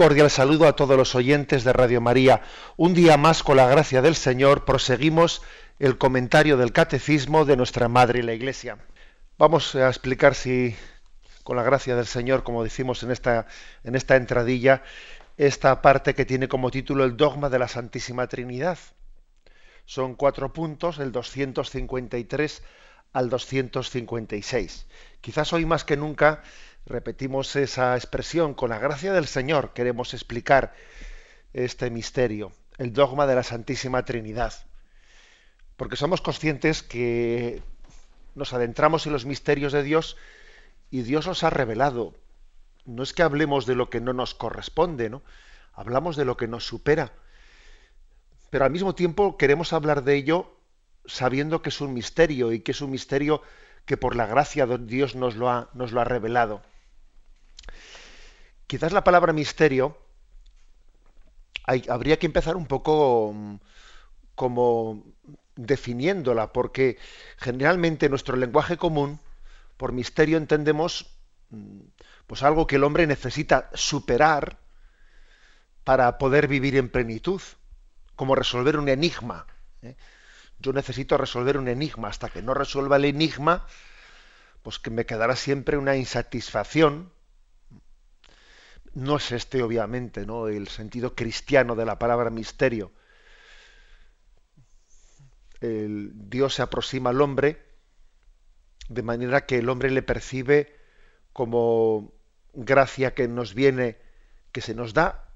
Cordial saludo a todos los oyentes de Radio María. Un día más, con la gracia del Señor, proseguimos el comentario del Catecismo de nuestra Madre la Iglesia. Vamos a explicar si, con la gracia del Señor, como decimos en esta, en esta entradilla, esta parte que tiene como título el dogma de la Santísima Trinidad. Son cuatro puntos, el 253 al 256. Quizás hoy más que nunca repetimos esa expresión, con la gracia del Señor queremos explicar este misterio, el dogma de la Santísima Trinidad. Porque somos conscientes que nos adentramos en los misterios de Dios y Dios los ha revelado. No es que hablemos de lo que no nos corresponde, ¿no? Hablamos de lo que nos supera. Pero al mismo tiempo queremos hablar de ello sabiendo que es un misterio y que es un misterio que por la gracia de Dios nos lo ha, nos lo ha revelado. Quizás la palabra misterio habría que empezar un poco mm, como definiéndola, porque generalmente nuestro lenguaje común, por misterio entendemos mm, pues algo que el hombre necesita superar para poder vivir en plenitud, como resolver un enigma. ¿eh? Yo necesito resolver un enigma. Hasta que no resuelva el enigma, pues que me quedará siempre una insatisfacción. No es este, obviamente, ¿no? el sentido cristiano de la palabra misterio. El Dios se aproxima al hombre de manera que el hombre le percibe como gracia que nos viene, que se nos da,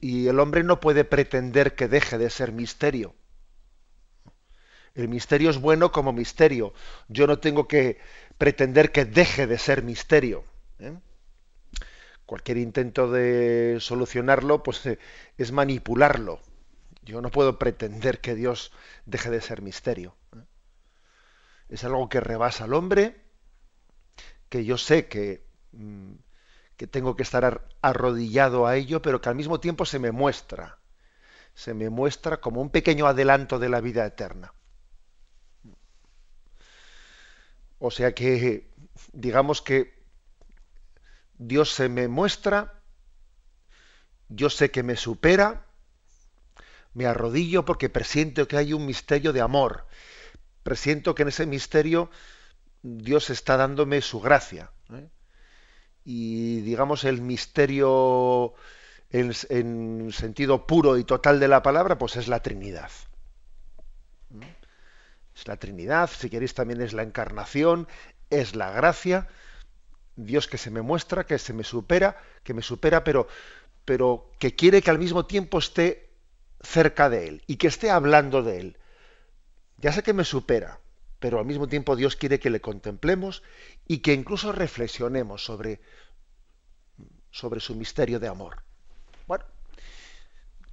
y el hombre no puede pretender que deje de ser misterio. El misterio es bueno como misterio. Yo no tengo que pretender que deje de ser misterio. ¿eh? Cualquier intento de solucionarlo, pues eh, es manipularlo. Yo no puedo pretender que Dios deje de ser misterio. ¿eh? Es algo que rebasa al hombre, que yo sé que, mm, que tengo que estar arrodillado a ello, pero que al mismo tiempo se me muestra. Se me muestra como un pequeño adelanto de la vida eterna. O sea que, digamos que Dios se me muestra, yo sé que me supera, me arrodillo porque presiento que hay un misterio de amor, presiento que en ese misterio Dios está dándome su gracia. ¿eh? Y digamos el misterio en, en, sentido puro y total de la palabra, pues es la Trinidad. Es la Trinidad, si queréis también es la encarnación, es la gracia, Dios que se me muestra, que se me supera, que me supera, pero, pero que quiere que al mismo tiempo esté cerca de Él y que esté hablando de Él. Ya sé que me supera, pero al mismo tiempo Dios quiere que le contemplemos y que incluso reflexionemos sobre, sobre su misterio de amor. Bueno,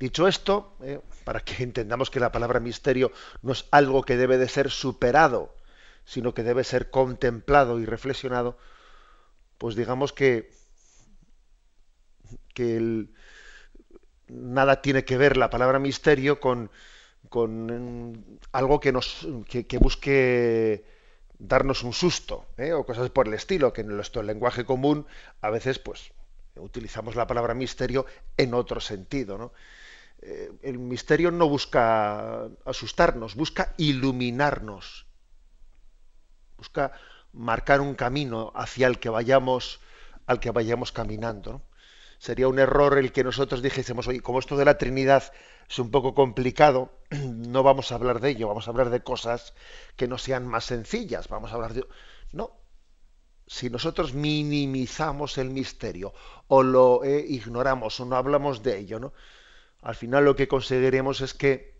Dicho esto, eh, para que entendamos que la palabra misterio no es algo que debe de ser superado, sino que debe ser contemplado y reflexionado, pues digamos que, que el, nada tiene que ver la palabra misterio con, con algo que nos que, que busque darnos un susto ¿eh? o cosas por el estilo que en nuestro lenguaje común a veces pues utilizamos la palabra misterio en otro sentido ¿no? Eh, el misterio no busca asustarnos, busca iluminarnos, busca marcar un camino hacia el que vayamos, al que vayamos caminando. Sería un error el que nosotros dijésemos, oye, como esto de la Trinidad es un poco complicado, no vamos a hablar de ello, vamos a hablar de cosas que no sean más sencillas, vamos a hablar de... No, si nosotros minimizamos el misterio o lo eh, ignoramos o no hablamos de ello, ¿no? al final lo que conseguiremos es que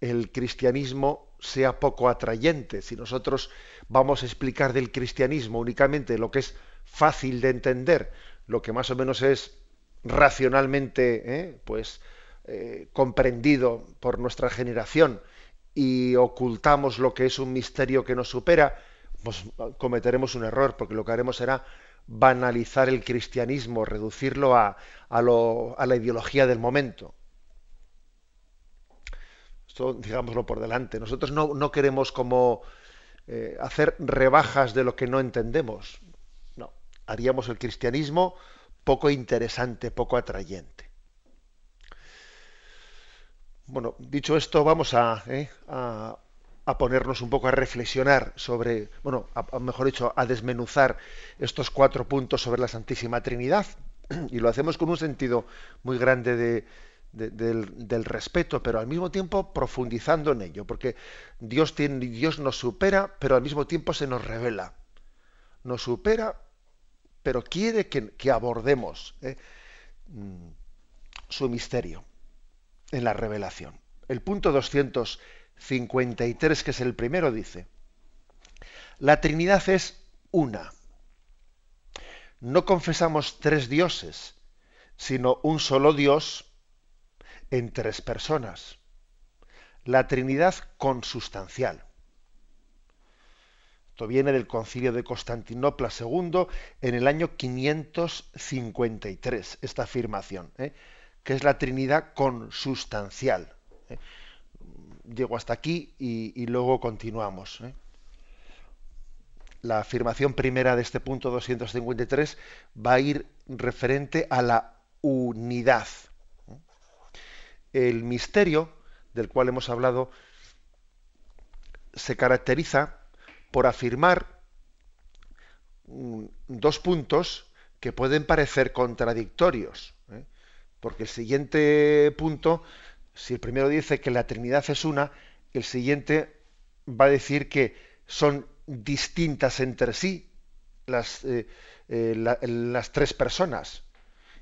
el cristianismo sea poco atrayente. Si nosotros vamos a explicar del cristianismo únicamente lo que es fácil de entender, lo que más o menos es racionalmente, ¿eh? pues eh, comprendido por nuestra generación y ocultamos lo que es un misterio que nos supera, pues cometeremos un error, porque lo que haremos será banalizar el cristianismo, reducirlo a, a, la ideología del momento. Esto, digámoslo por delante. Nosotros no, queremos como eh, hacer rebajas de lo que no entendemos. No, haríamos el cristianismo poco interesante, poco atrayente. Bueno, dicho esto, vamos a, eh, a, ponernos un poco a reflexionar sobre, bueno, mejor dicho, a desmenuzar estos cuatro puntos sobre la Santísima Trinidad. Y lo hacemos con un sentido muy grande de, del, respeto, pero al mismo tiempo profundizando en ello, porque Dios, tiene, Dios nos supera, pero al mismo tiempo se nos revela. Nos supera, pero quiere que, abordemos eh, mm, su misterio en la revelación. El punto 253, que es el primero, dice, la Trinidad es una. No confesamos tres dioses, sino un solo Dios en tres personas. La Trinidad consustancial. Esto viene del concilio de Constantinopla II en el año 553, esta afirmación. ¿eh? que es la Trinidad consustancial. ¿eh? Llego hasta aquí y, luego continuamos. ¿eh? La afirmación primera de este punto 253 va a ir referente a la unidad. ¿Eh? El misterio del cual hemos hablado se caracteriza por afirmar mm, dos puntos que pueden parecer contradictorios. Porque el siguiente punto, si el primero dice que la Trinidad es una, el siguiente va a decir que son distintas entre sí las, eh, eh, las tres personas.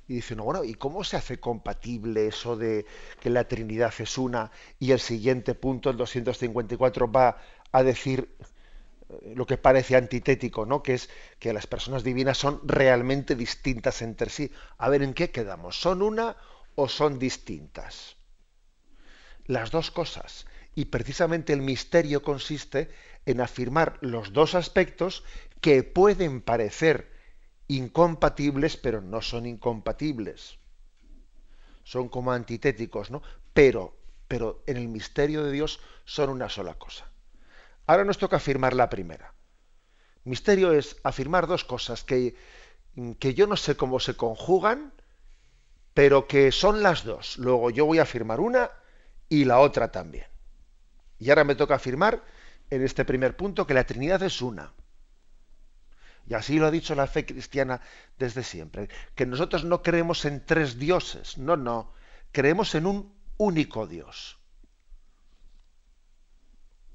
Y dice, no, bueno, ¿y cómo se hace compatible eso de que la Trinidad es una y el siguiente punto, el 254, va a decir eh, lo que parece antitético, ¿no? Que es que las personas divinas son realmente distintas entre sí. A ver, ¿en qué quedamos? ¿Son una o son distintas? Las dos cosas. Y precisamente el misterio consiste en afirmar los dos aspectos que pueden parecer incompatibles, pero no son incompatibles. Son como antitéticos, ¿no? Pero, pero en el misterio de Dios son una sola cosa. Ahora nos toca afirmar la primera. Misterio es afirmar dos cosas que, que yo no sé cómo se conjugan, pero que son las dos. Luego yo voy a afirmar una y la otra también. Y ahora me toca afirmar en este primer punto que la Trinidad es una. Y así lo ha dicho la fe cristiana desde siempre, que nosotros no creemos en tres dioses, no, no, creemos en un único Dios.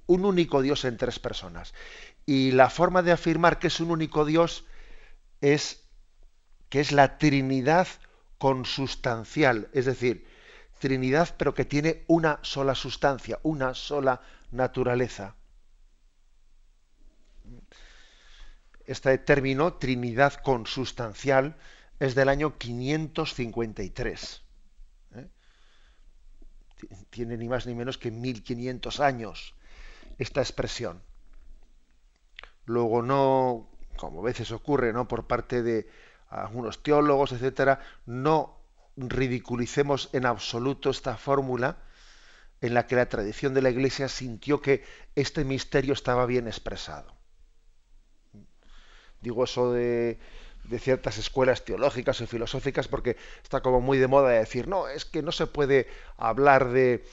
Un único Dios en tres personas. Y la forma de afirmar que es un único Dios es que es la Trinidad consustancial, es decir, Trinidad pero que tiene una sola sustancia, una sola naturaleza. Este término, Trinidad consustancial, es del año 553. ¿eh? Tiene ni más ni menos que 1500 años esta expresión. Luego no, como a veces ocurre, ¿no? por parte de algunos teólogos, etcétera, no ridiculicemos en absoluto esta fórmula en la que la tradición de la Iglesia sintió que este misterio estaba bien expresado. Digo eso de, de ciertas escuelas teológicas o filosóficas porque está como muy de moda decir, no, es que no se puede hablar de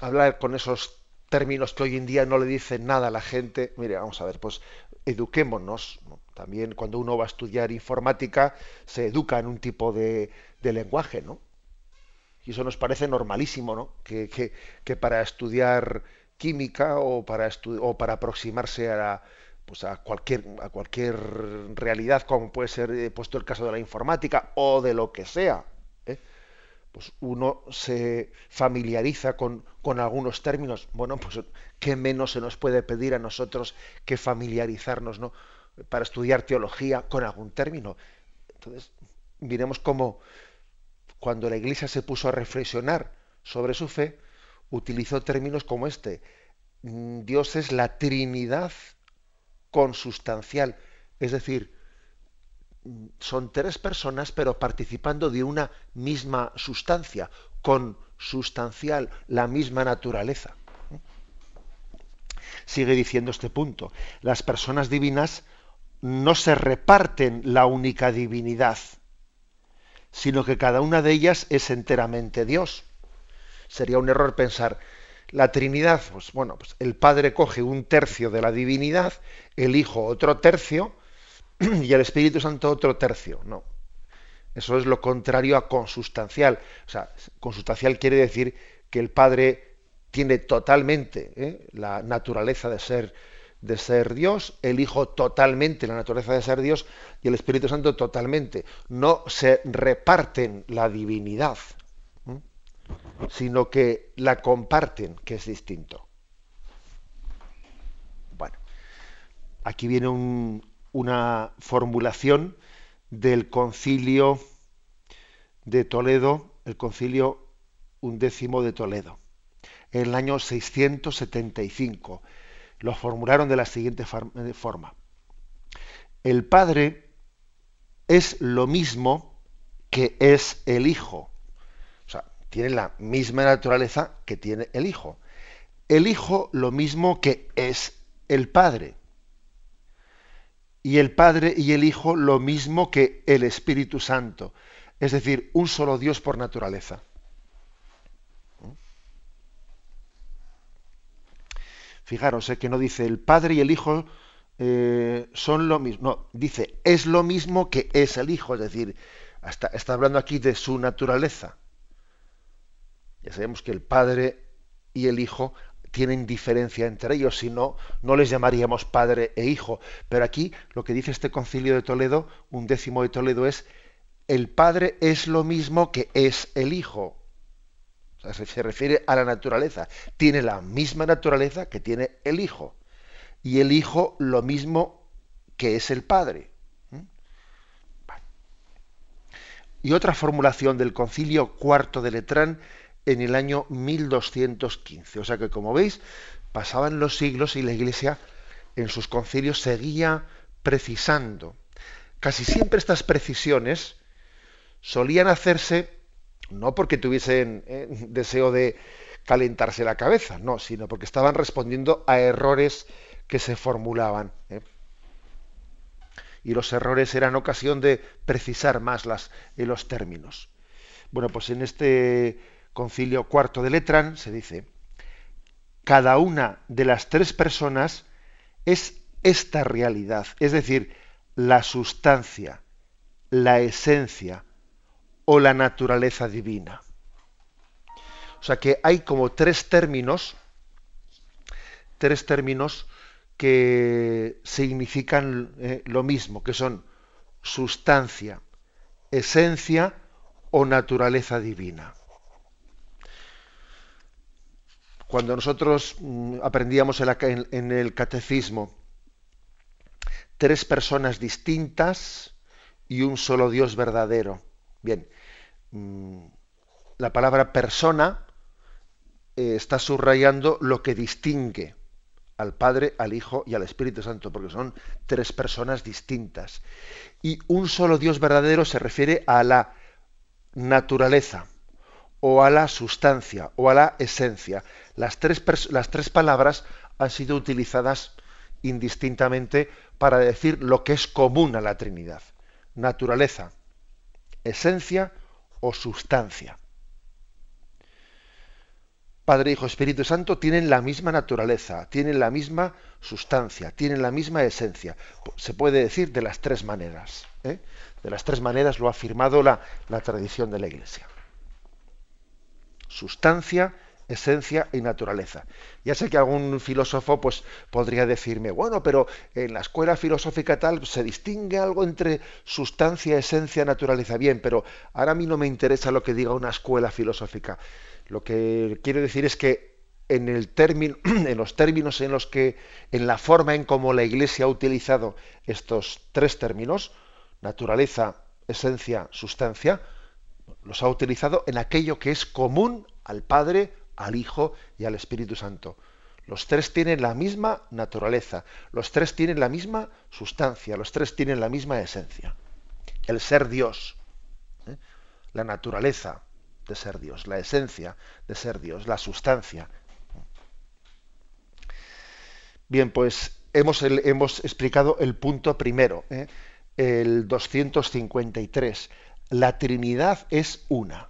hablar con esos términos que hoy en día no le dicen nada a la gente. Mire, vamos a ver, pues eduquémonos. También cuando uno va a estudiar informática se educa en un tipo de, lenguaje, ¿no? Y eso nos parece normalísimo, ¿no? Que, que, para estudiar química o para, o para aproximarse a, pues a, cualquier, a cualquier realidad, como puede ser eh, puesto el caso de la informática o de lo que sea, pues uno se familiariza con, algunos términos. Bueno, pues qué menos se nos puede pedir a nosotros que familiarizarnos, ¿no? Para estudiar teología con algún término. Entonces, miremos cómo cuando la Iglesia se puso a reflexionar sobre su fe, utilizó términos como este. Mm, Dios es la Trinidad consustancial, es decir, son tres personas pero participando de una misma sustancia, consustancial, la misma naturaleza. Sigue diciendo este punto, las personas divinas no se reparten la única divinidad, sino que cada una de ellas es enteramente Dios. Sería un error pensar, la Trinidad, pues bueno, pues el Padre coge un tercio de la divinidad, el Hijo otro tercio y el Espíritu Santo otro tercio. No. Eso es lo contrario a consustancial. O sea, consustancial quiere decir que el Padre tiene totalmente ¿eh? la naturaleza de ser de ser Dios, el Hijo totalmente la naturaleza de ser Dios y el Espíritu Santo totalmente. No se reparten la divinidad, sino que la comparten, que es distinto. Bueno, aquí viene una formulación del concilio de Toledo, el concilio undécimo de Toledo, en el año 675 lo formularon de la siguiente eh, forma. El Padre es lo mismo que es el Hijo. Tiene la misma naturaleza que tiene el Hijo. El Hijo lo mismo que es el Padre. Y el Padre y el Hijo lo mismo que el Espíritu Santo. Es decir, un solo Dios por naturaleza. Fijaros eh, que no dice el Padre y el Hijo eh, son lo mismo. No, dice es lo mismo que es el Hijo. Es decir, hasta, está hablando aquí de su naturaleza. Ya sabemos que el Padre y el Hijo tienen diferencia entre ellos, si no, no les llamaríamos Padre e Hijo. Pero aquí lo que dice este concilio de Toledo, un décimo de Toledo, es el Padre es lo mismo que es el Hijo se refiere a la naturaleza. Tiene la misma naturaleza que tiene el Hijo. Y el Hijo lo mismo que es el Padre. ¿Mm? Y otra formulación del concilio cuarto de Letrán en el año 1215. O sea que, como veis, pasaban los siglos y la Iglesia en sus concilios seguía precisando. Casi siempre estas precisiones solían hacerse no porque tuviesen eh, deseo de calentarse la cabeza, no, sino porque estaban respondiendo a errores que se formulaban. ¿eh? Y los errores eran ocasión de precisar más las, los términos. Bueno, pues en este concilio cuarto de Letrán se dice, cada una de las tres personas es esta realidad, es decir, la sustancia, la esencia, o la naturaleza divina. O sea que hay como tres términos, tres términos que significan eh, lo mismo, que son sustancia, esencia o naturaleza divina. Cuando nosotros mm, aprendíamos en el catecismo tres personas distintas y un solo Dios verdadero. Bien, Mm, la palabra persona eh, está subrayando lo que distingue al Padre, al Hijo y al Espíritu Santo, porque son tres personas distintas. Y un solo Dios verdadero se refiere a la naturaleza, o a la sustancia, o a la esencia. Las tres, las tres palabras han sido utilizadas indistintamente para decir lo que es común a la Trinidad. Naturaleza, esencia o sustancia. Padre, Hijo, Espíritu Santo tienen la misma naturaleza, tienen la misma sustancia, tienen la misma esencia. Se puede decir de las tres maneras. ¿eh? De las tres maneras lo ha afirmado la, la tradición de la Iglesia. Sustancia, esencia y naturaleza. Ya sé que algún filósofo pues podría decirme, bueno, pero en la escuela filosófica tal se distingue algo entre sustancia, esencia, naturaleza. Bien, pero ahora a mí no me interesa lo que diga una escuela filosófica. Lo que quiero decir es que en el término, en los términos en los que, en la forma en cómo la Iglesia ha utilizado estos tres términos, naturaleza, esencia, sustancia, los ha utilizado en aquello que es común al Padre, al Hijo y al Espíritu Santo. Los tres tienen la misma naturaleza, los tres tienen la misma sustancia, los tres tienen la misma esencia. El ser Dios, ¿eh? la naturaleza de ser Dios, la esencia de ser Dios, la sustancia. Bien, pues hemos, hemos explicado el punto primero, ¿eh? el 253. La Trinidad es una.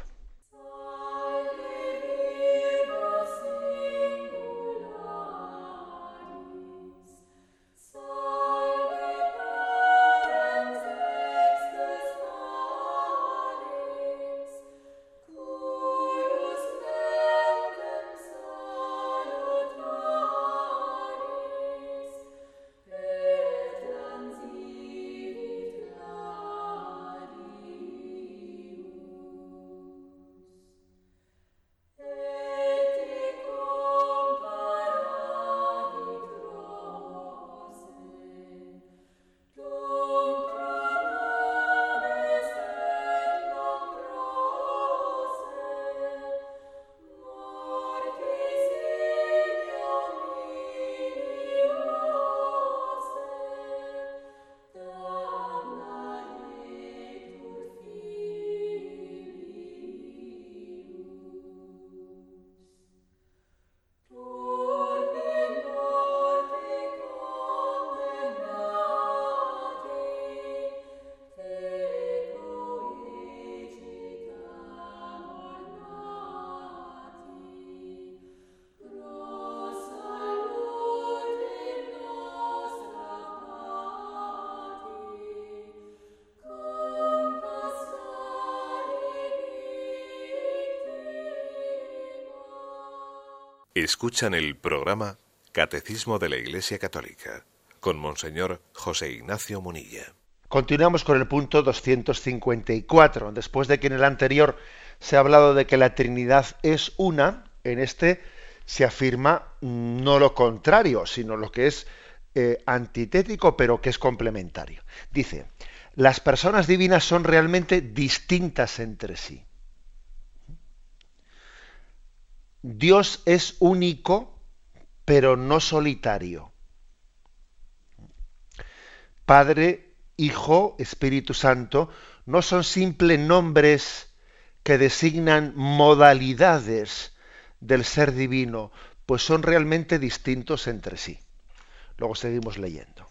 Escuchan el programa Catecismo de la Iglesia Católica con Monseñor José Ignacio Munilla. Continuamos con el punto 254. Después de que en el anterior se ha hablado de que la Trinidad es una, en este se afirma no lo contrario, sino lo que es eh, antitético, pero que es complementario. Dice, las personas divinas son realmente distintas entre sí. Dios es único, pero no solitario. Padre, Hijo, Espíritu Santo no son simples nombres que designan modalidades del ser divino, pues son realmente distintos entre sí. Luego seguimos leyendo.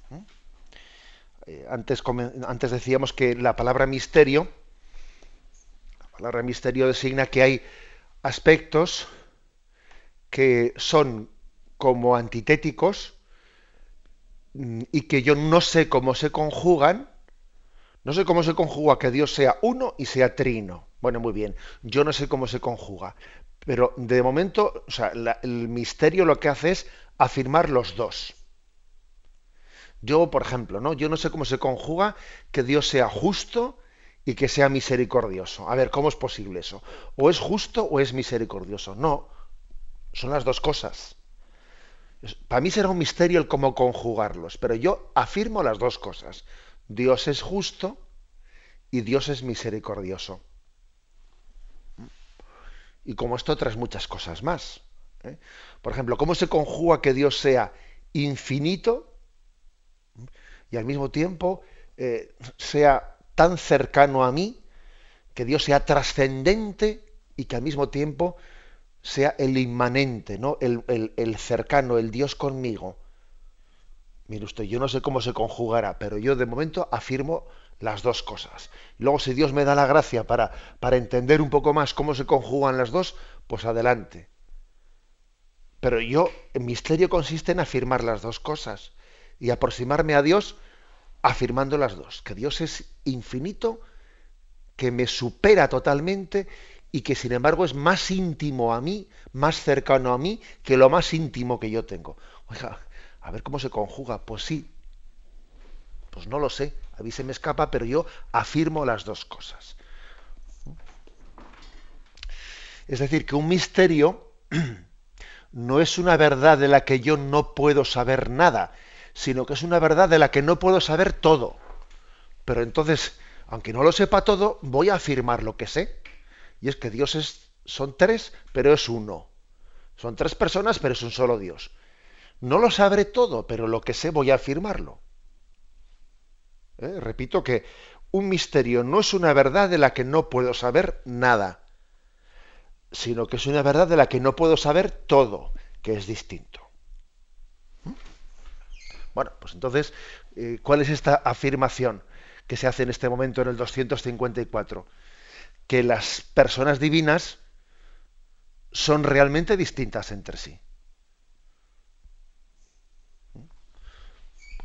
Eh, antes, antes decíamos que la palabra misterio, la palabra misterio designa que hay aspectos que son como antitéticos mm, y que yo no sé cómo se conjugan, no sé cómo se conjuga que Dios sea uno y sea trino. Bueno, muy bien, yo no sé cómo se conjuga, pero de momento, o sea, el misterio lo que hace es afirmar los dos. Yo, por ejemplo, ¿no? Yo no sé cómo se conjuga que Dios sea justo y que sea misericordioso. A ver, ¿cómo es posible eso? ¿O es justo o es misericordioso? No, son las dos cosas. Para mí será un misterio el cómo conjugarlos, pero yo afirmo las dos cosas. Dios es justo y Dios es misericordioso. Y como esto otras muchas cosas más. ¿eh? Por ejemplo, ¿cómo se conjuga que Dios sea infinito y al mismo tiempo eh, sea tan cercano a mí, que Dios sea trascendente y que al mismo tiempo sea el inmanente, ¿no? El, cercano, el Dios conmigo. Mire usted, yo no sé cómo se conjugará, pero yo de momento afirmo las dos cosas. Luego, si Dios me da la gracia para, para entender un poco más cómo se conjugan las dos, pues adelante. Pero yo, el misterio consiste en afirmar las dos cosas y aproximarme a Dios afirmando las dos, que Dios es infinito, que me supera totalmente y que sin embargo es más íntimo a mí, más cercano a mí que lo más íntimo que yo tengo. Oiga, a ver cómo se conjuga. Pues sí, pues no lo sé, a mí se me escapa, pero yo afirmo las dos cosas. Es decir, que un misterio no es una verdad de la que yo no puedo saber nada, sino que es una verdad de la que no puedo saber todo. Pero entonces, aunque no lo sepa todo, voy a afirmar lo que sé. Y es que Dios es, son tres, pero es uno. Son tres personas, pero es un solo Dios. No lo sabré todo, pero lo que sé voy a afirmarlo. ¿Eh? Repito que un misterio no es una verdad de la que no puedo saber nada, sino que es una verdad de la que no puedo saber todo, que es distinto. ¿Mm? Bueno, pues entonces, eh, ¿cuál es esta afirmación que se hace en este momento en el 254? Que las personas divinas son realmente distintas entre sí.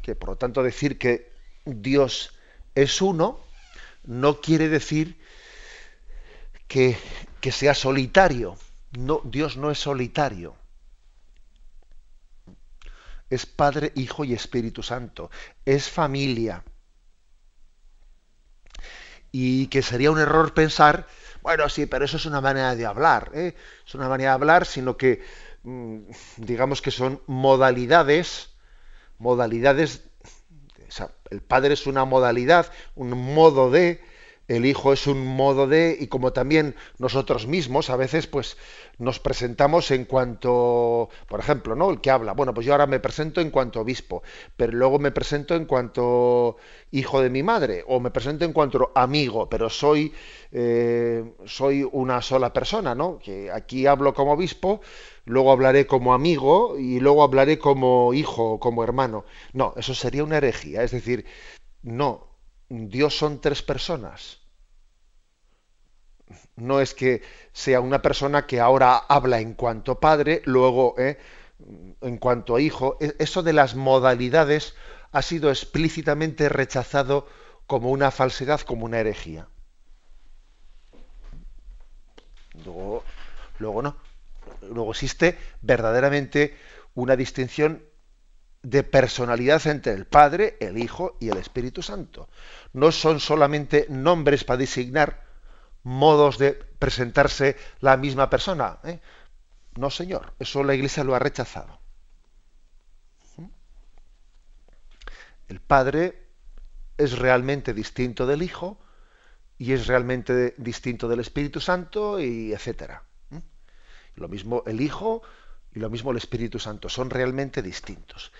Que por lo tanto decir que Dios es uno, no quiere decir que, sea solitario. Dios no es solitario. Es Padre, Hijo y Espíritu Santo. Es familia. Y que sería un error pensar, bueno, sí, pero eso es una manera de hablar. ¿eh? Es una manera de hablar, sino que mm, digamos que son modalidades, modalidades el Padre es una modalidad, un modo de, el Hijo es un modo de, y como también nosotros mismos a veces pues nos presentamos en cuanto, por ejemplo, ¿no? El que habla, bueno, pues yo ahora me presento en cuanto obispo, pero luego me presento en cuanto hijo de mi madre, o me presento en cuanto amigo, pero soy, eh, soy una sola persona, ¿no? Que aquí hablo como obispo, luego hablaré como amigo y luego hablaré como hijo, como hermano. No, eso sería una herejía. Es decir, no, Dios son tres personas. No es que sea una persona que ahora habla en cuanto padre, luego eh, en cuanto hijo. E, eso de las modalidades ha sido explícitamente rechazado como una falsedad, como una herejía. Luego, luego no luego existe verdaderamente una distinción de personalidad entre el Padre, el Hijo y el Espíritu Santo. No son solamente nombres para designar modos de presentarse la misma persona. ¿eh? No, Señor, eso la Iglesia lo ha rechazado. El Padre es realmente distinto del Hijo y es realmente distinto del Espíritu Santo y etcétera. Lo mismo el Hijo y lo mismo el Espíritu Santo. Son realmente distintos.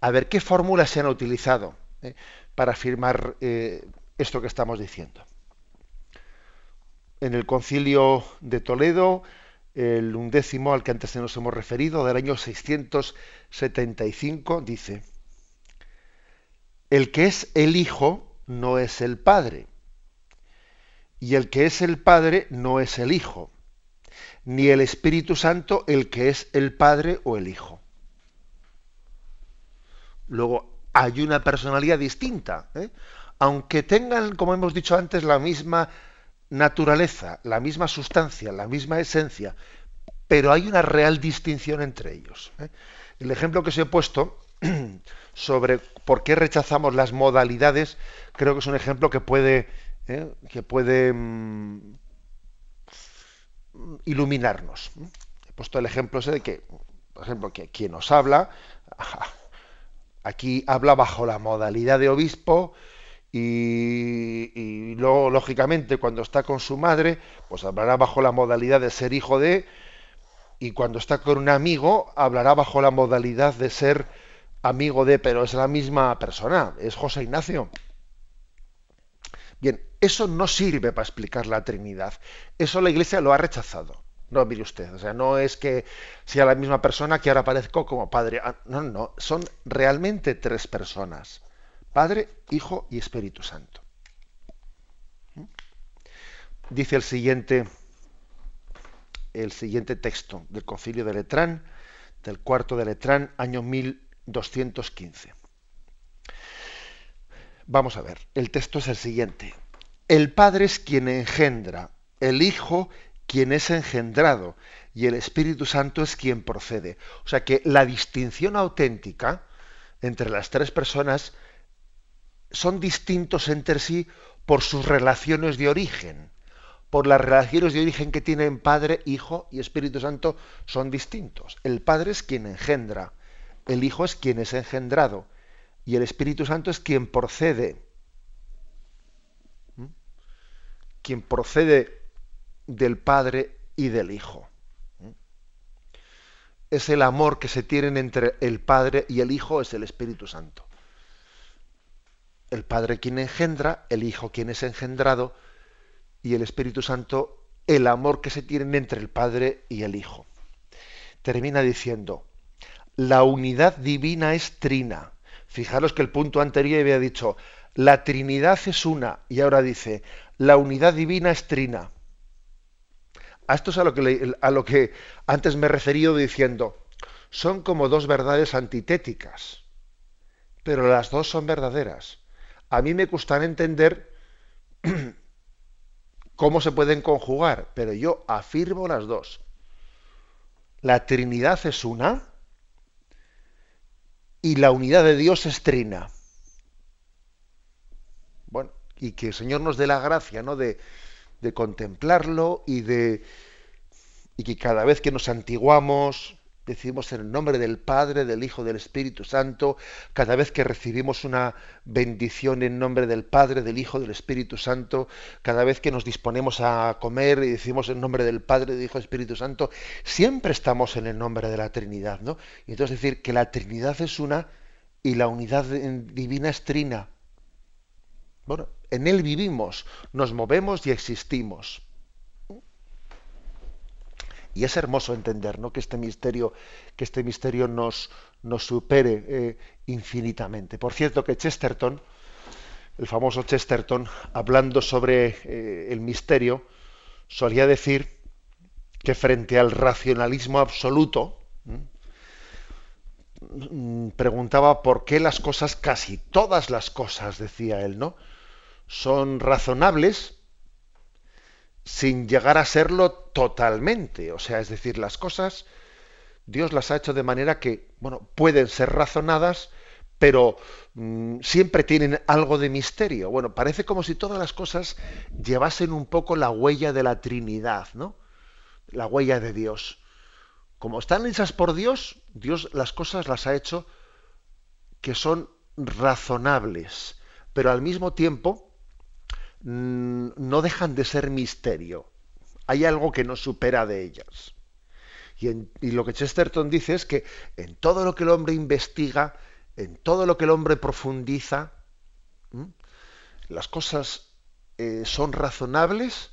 A ver, ¿qué fórmulas se han utilizado eh, para afirmar eh, esto que estamos diciendo? En el concilio de Toledo, el undécimo al que antes nos hemos referido, del año 675, dice, el que es el Hijo no es el Padre, y el que es el Padre no es el Hijo ni el Espíritu Santo el que es el Padre o el Hijo. Luego, hay una personalidad distinta, ¿eh? aunque tengan, como hemos dicho antes, la misma naturaleza, la misma sustancia, la misma esencia, pero hay una real distinción entre ellos. ¿eh? El ejemplo que os he puesto sobre por qué rechazamos las modalidades, creo que es un ejemplo que puede, ¿eh? que puede mm, iluminarnos. He puesto el ejemplo ese de que, por ejemplo, que quien nos habla, aquí habla bajo la modalidad de obispo y, luego, lógicamente, cuando está con su madre, pues hablará bajo la modalidad de ser hijo de, y cuando está con un amigo, hablará bajo la modalidad de ser amigo de, pero es la misma persona, es José Ignacio. Eso no sirve para explicar la Trinidad. Eso la Iglesia lo ha rechazado. No, mire usted, o sea, no es que sea la misma persona que ahora aparezco como padre. Ah, no, no, son realmente tres personas. Padre, Hijo y Espíritu Santo. ¿Mm? Dice el siguiente, el siguiente texto del Concilio de Letrán, del cuarto de Letrán, año 1215. Vamos a ver, el texto es el siguiente. El Padre es quien engendra, el Hijo quien es engendrado y el Espíritu Santo es quien procede. O sea que la distinción auténtica entre las tres personas son distintos entre sí por sus relaciones de origen. Por las relaciones de origen que tienen Padre, Hijo y Espíritu Santo son distintos. El Padre es quien engendra, el Hijo es quien es engendrado y el Espíritu Santo es quien procede. ¿Mm? Quien procede del Padre y del Hijo. Es el amor que se tienen entre el Padre y el Hijo, es el Espíritu Santo. El Padre quien engendra, el Hijo quien es engendrado y el Espíritu Santo el amor que se tienen entre el Padre y el Hijo. Termina diciendo, la unidad divina es trina. Fijaros que el punto anterior había dicho, la Trinidad es una, y ahora dice, la unidad divina es trina. A esto es a lo que, a lo que antes me he referido diciendo, son como dos verdades antitéticas, pero las dos son verdaderas. A mí me gusta entender cómo se pueden conjugar, pero yo afirmo las dos. La Trinidad es una y la unidad de Dios es trina. Bueno, y que el Señor nos dé la gracia, ¿no? De, de contemplarlo y de y que cada vez que nos antiguamos decimos en el nombre del Padre, del Hijo, del Espíritu Santo, cada vez que recibimos una bendición en nombre del Padre, del Hijo, del Espíritu Santo, cada vez que nos disponemos a comer y decimos en nombre del Padre, del Hijo, del Espíritu Santo, siempre estamos en el nombre de la Trinidad, ¿no? Y entonces decir que la Trinidad es una y la unidad divina es trina. Bueno, en Él vivimos, nos movemos y existimos. Y es hermoso entender ¿no? que este misterio, que este misterio nos, supere eh, infinitamente. Por cierto que Chesterton, el famoso Chesterton, hablando sobre eh, el misterio, solía decir que frente al racionalismo absoluto, mm, preguntaba por qué las cosas, casi todas las cosas, decía él, ¿no? Son razonables sin llegar a serlo totalmente. O sea, es decir, las cosas Dios las ha hecho de manera que, bueno, pueden ser razonadas, pero mm, siempre tienen algo de misterio. Bueno, parece como si todas las cosas llevasen un poco la huella de la Trinidad, ¿no? La huella de Dios. Como están hechas por Dios, Dios las cosas las ha hecho que son razonables, pero al mismo tiempo no dejan de ser misterio. Hay algo que nos supera de ellas. Y, lo que Chesterton dice es que en todo lo que el hombre investiga, en todo lo que el hombre profundiza, las cosas eh, son razonables,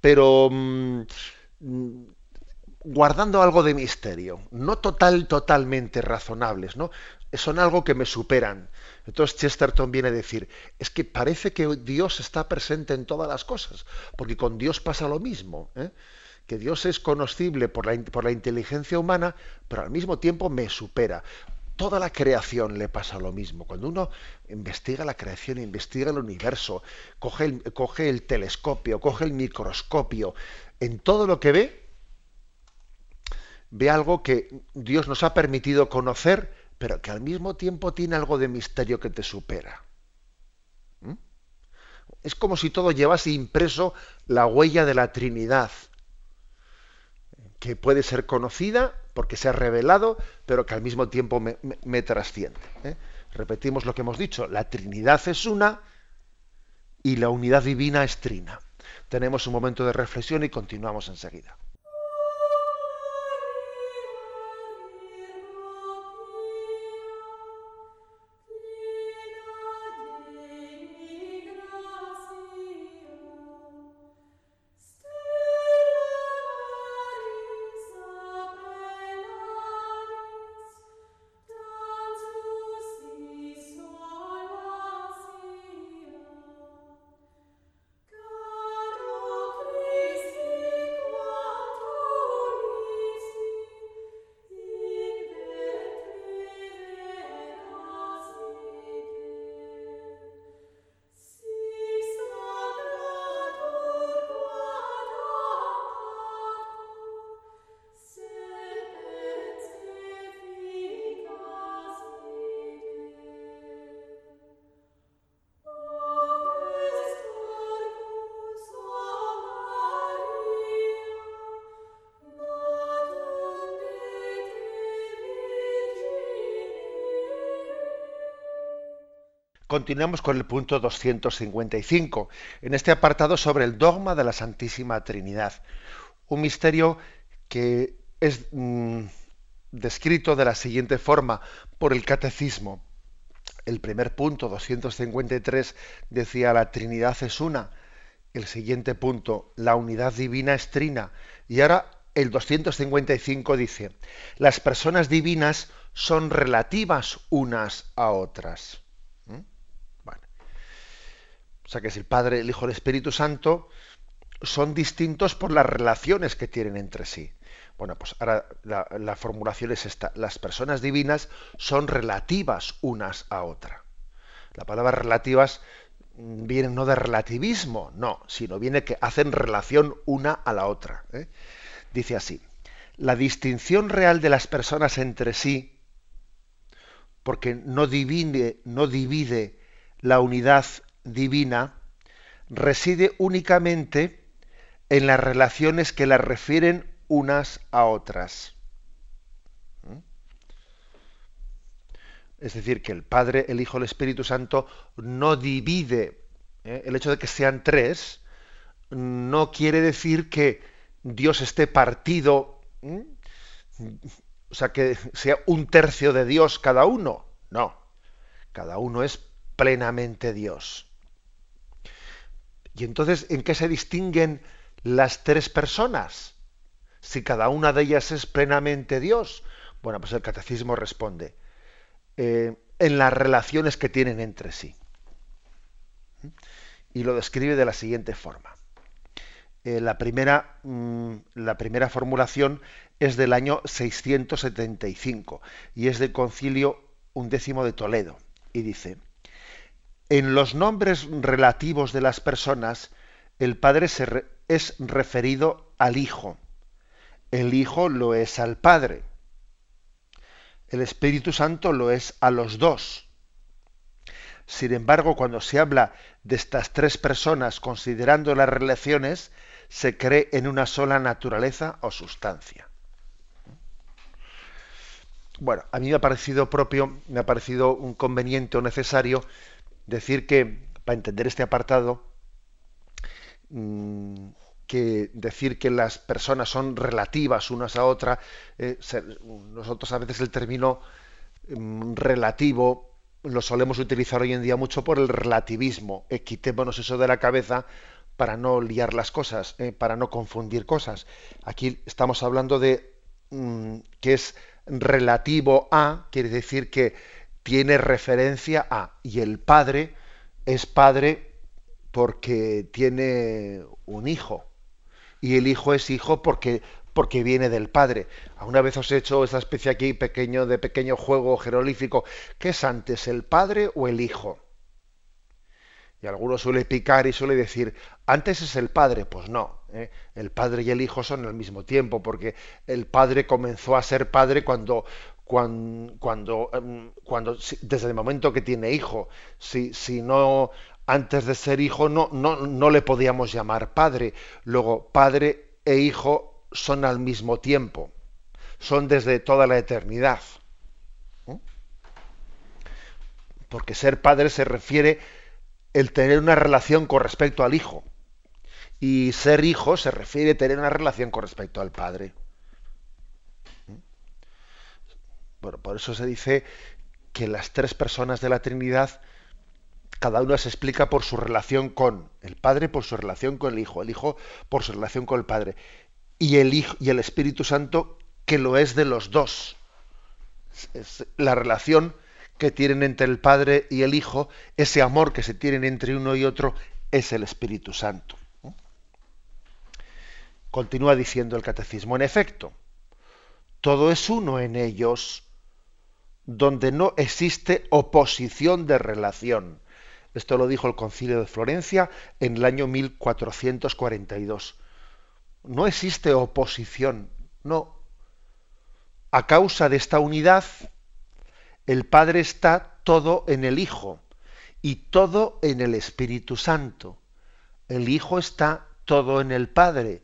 pero mm, mm, guardando algo de misterio, no total, totalmente razonables, ¿no? Son algo que me superan. Entonces Chesterton viene a decir, es que parece que Dios está presente en todas las cosas, porque con Dios pasa lo mismo, ¿eh? que Dios es conocible por la, por la inteligencia humana, pero al mismo tiempo me supera. Toda la creación le pasa lo mismo. Cuando uno investiga la creación, investiga el universo, coge coge el telescopio, coge el microscopio, en todo lo que ve, ve algo que Dios nos ha permitido conocer, pero que al mismo tiempo tiene algo de misterio que te supera. ¿Mm? Es como si todo llevase impreso la huella de la Trinidad, que puede ser conocida porque se ha revelado, pero que al mismo tiempo me, trasciende. ¿eh? Repetimos lo que hemos dicho, la Trinidad es una y la unidad divina es trina. Tenemos un momento de reflexión y continuamos enseguida. Continuamos con el punto 255, en este apartado sobre el dogma de la Santísima Trinidad. Un misterio que es mm, descrito de la siguiente forma por el Catecismo. El primer punto, 253, decía la Trinidad es una. El siguiente punto, la unidad divina es trina. Y ahora el 255 dice, las personas divinas son relativas unas a otras. O sea que si el Padre, el Hijo el Espíritu Santo son distintos por las relaciones que tienen entre sí. Bueno, pues ahora la, formulación es esta. Las personas divinas son relativas unas a otra. La palabra relativas viene no de relativismo, no, sino viene que hacen relación una a la otra. ¿eh? Dice así, la distinción real de las personas entre sí, porque no divide, no divide la unidad divina reside únicamente en las relaciones que las refieren unas a otras. ¿Mm? Es decir, que el Padre, el Hijo, el Espíritu Santo no divide. ¿eh? El hecho de que sean tres no quiere decir que Dios esté partido, o sea, que sea un tercio de Dios cada uno. No, cada uno es plenamente Dios. Y entonces, ¿en qué se distinguen las tres personas? Si cada una de ellas es plenamente Dios. Bueno, pues el catecismo responde, eh, en las relaciones que tienen entre sí. Y lo describe de la siguiente forma. Eh, la, primera, mm, la primera formulación es del año 675 y es del concilio undécimo de Toledo. Y dice, en los nombres relativos de las personas, el Padre es referido al Hijo. El Hijo lo es al Padre. El Espíritu Santo lo es a los dos. Sin embargo, cuando se habla de estas tres personas considerando las relaciones, se cree en una sola naturaleza o sustancia. Bueno, a mí me ha parecido propio, me ha parecido un conveniente o necesario decir que, para entender este apartado, mm, que decir que las personas son relativas unas a otras, eh, nosotros a veces el término mm, relativo lo solemos utilizar hoy en día mucho por el relativismo. Eh, quitémonos eso de la cabeza para no liar las cosas, eh, para no confundir cosas. Aquí estamos hablando de mm, que es relativo a, quiere decir que tiene referencia a, y el padre es padre porque tiene un hijo, y el hijo es hijo porque, porque viene del padre. Una vez os he hecho esa especie aquí pequeño, de pequeño juego jerolífico, ¿qué es antes, el padre o el hijo? Y alguno suele picar y suele decir, antes es el padre. Pues no, ¿eh? el padre y el hijo son al mismo tiempo, porque el padre comenzó a ser padre cuando, cuando, em, cuando, desde el momento que tiene hijo, si, si no antes de ser hijo no, no, no le podíamos llamar padre. Luego, padre e hijo son al mismo tiempo, son desde toda la eternidad. Porque ser padre se refiere el tener una relación con respecto al hijo. Y ser hijo se refiere a tener una relación con respecto al padre. Bueno, por eso se dice que las tres personas de la Trinidad, cada una se explica por su relación con el Padre, por su relación con el Hijo, el Hijo por su relación con el Padre, y el Hijo y el Espíritu Santo que lo es de los dos. La relación que tienen entre el Padre y el Hijo, ese amor que se tienen entre uno y otro, es el Espíritu Santo. Continúa diciendo el catecismo, en efecto, todo es uno en ellos, donde no existe oposición de relación. Esto lo dijo el concilio de Florencia en el año 1442. No existe oposición, no. A causa de esta unidad, el Padre está todo en el Hijo y todo en el Espíritu Santo. El Hijo está todo en el Padre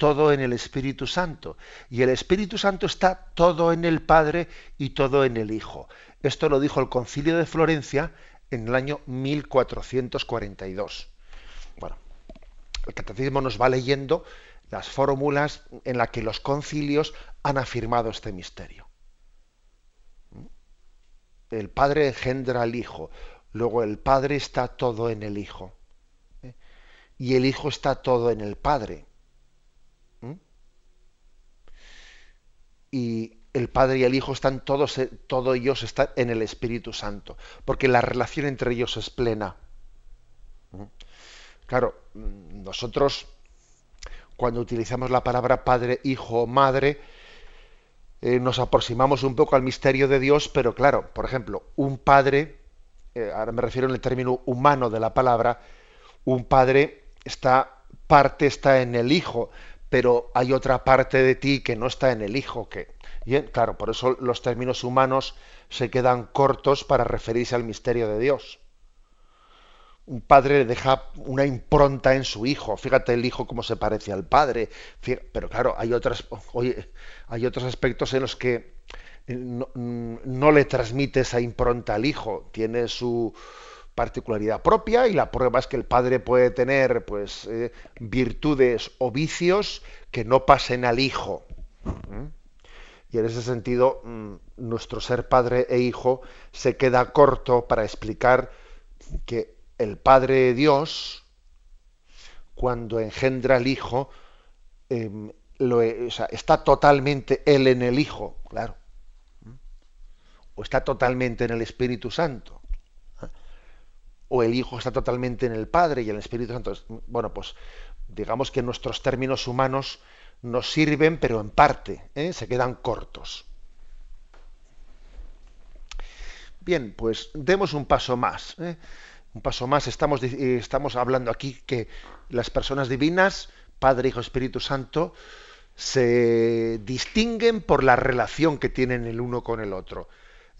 todo en el Espíritu Santo. Y el Espíritu Santo está todo en el Padre y todo en el Hijo. Esto lo dijo el concilio de Florencia en el año 1442. Bueno, el catecismo nos va leyendo las fórmulas en las que los concilios han afirmado este misterio. El Padre engendra al Hijo, luego el Padre está todo en el Hijo, ¿eh? y el Hijo está todo en el Padre. Y el Padre y el Hijo están todos, eh, todos ellos están en el Espíritu Santo, porque la relación entre ellos es plena. Claro, mm, nosotros cuando utilizamos la palabra Padre, Hijo, Madre, eh, nos aproximamos un poco al misterio de Dios, pero claro, por ejemplo, un padre, eh, ahora me refiero en el término humano de la palabra, un padre está, parte está en el Hijo, pero hay otra parte de ti que no está en el Hijo, que claro, por eso los términos humanos se quedan cortos para referirse al misterio de Dios. Un padre deja una impronta en su hijo. Fíjate el hijo cómo se parece al padre. Pero claro, hay otras, hay otros aspectos en los que eh, no, le transmite esa impronta al hijo. Tiene su particularidad propia y la prueba es que el padre puede tener pues eh, virtudes o vicios que no pasen al hijo. ¿Mm? Y en ese sentido, mm, nuestro ser padre e hijo se queda corto para explicar que el Padre Dios, cuando engendra al Hijo, em, e, está totalmente Él en el Hijo, claro. O está totalmente en el Espíritu Santo. O el Hijo está totalmente en el Padre y el Espíritu Santo. Bueno, pues digamos que nuestros términos humanos nos sirven, pero en parte, ¿eh? se quedan cortos. Bien, pues demos un paso más. ¿eh? Un paso más, estamos, eh, estamos hablando aquí que las personas divinas, Padre, Hijo, Espíritu Santo, se distinguen por la relación que tienen el uno con el otro.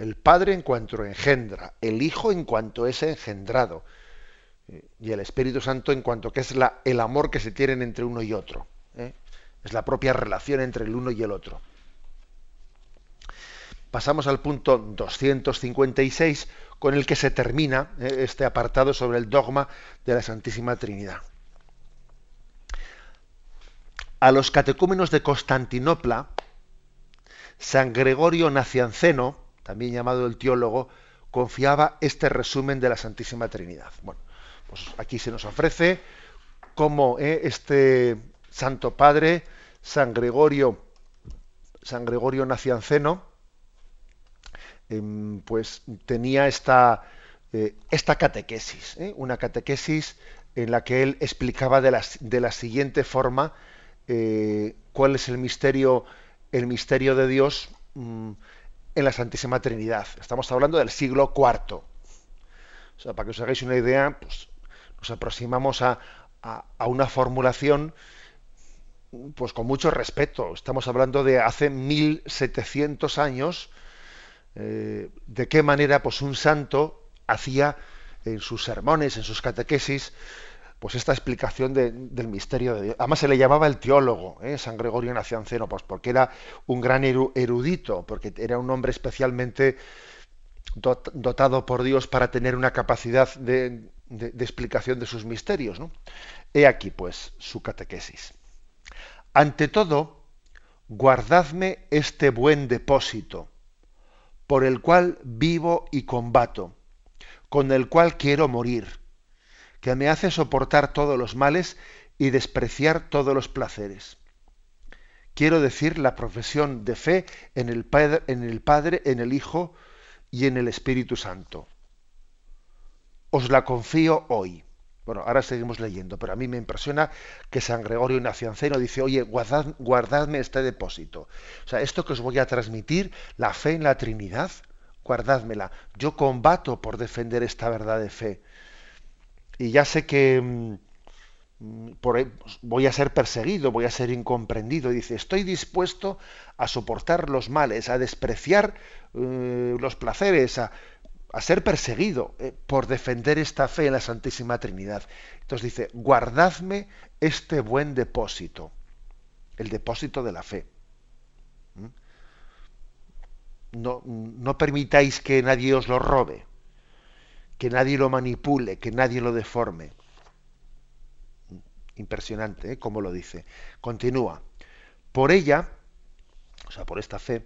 El Padre en cuanto engendra, el Hijo en cuanto es engendrado, y el Espíritu Santo en cuanto que es el amor que se tienen entre uno y otro. Es la propia relación entre el uno y el otro. Pasamos al punto 256 con el que se termina eh, este apartado sobre el dogma de la Santísima Trinidad. A los catecúmenos de Constantinopla, San Gregorio Nacianceno, también llamado el teólogo, confiaba este resumen de la Santísima Trinidad. Bueno, pues aquí se nos ofrece cómo eh, este, Santo Padre, San Gregorio, San Gregorio Nacianceno, em, pues tenía esta, eh, esta catequesis, ¿eh? una catequesis en la que él explicaba de la, de la siguiente forma cuál es el misterio, el misterio de Dios mm, en la Santísima Trinidad. Estamos hablando del siglo IV. O sea, para que os hagáis una idea, pues, nos aproximamos a, a una formulación pues con mucho respeto. Estamos hablando de hace 1700 años, eh, de qué manera pues un santo hacía en sus sermones, en sus catequesis, pues esta explicación del misterio de Dios. Además se le llamaba el teólogo, ¿eh? San Gregorio Nacianceno, pues porque era un gran erudito, porque era un hombre especialmente dotado por Dios para tener una capacidad de, de explicación de sus misterios. ¿no? He aquí, pues, su catequesis. Ante todo, guardadme este buen depósito, por el cual vivo y combato, con el cual quiero morir, que me hace soportar todos los males y despreciar todos los placeres. Quiero decir la profesión de fe en el, Padre, en el Padre, en el Hijo y en el Espíritu Santo. Os la confío hoy. Bueno, ahora seguimos leyendo, pero a mí me impresiona que San Gregorio Nacianceno dice, oye, guardadme este depósito. O sea, esto que os voy a transmitir, la fe en la Trinidad, guardádmela. Yo combato por defender esta verdad de fe. Y ya sé que mm, por, voy a ser perseguido, voy a ser incomprendido. dice, estoy dispuesto a soportar los males, a despreciar eh, los placeres, a, ser perseguido eh, por defender esta fe en la Santísima Trinidad. Entonces dice, guardadme este buen depósito, el depósito de la fe. ¿Mm? No permitáis que nadie os lo robe, que nadie lo manipule, que nadie lo deforme. Impresionante, ¿eh? Como lo dice. Continúa. Por ella, o sea, por esta fe,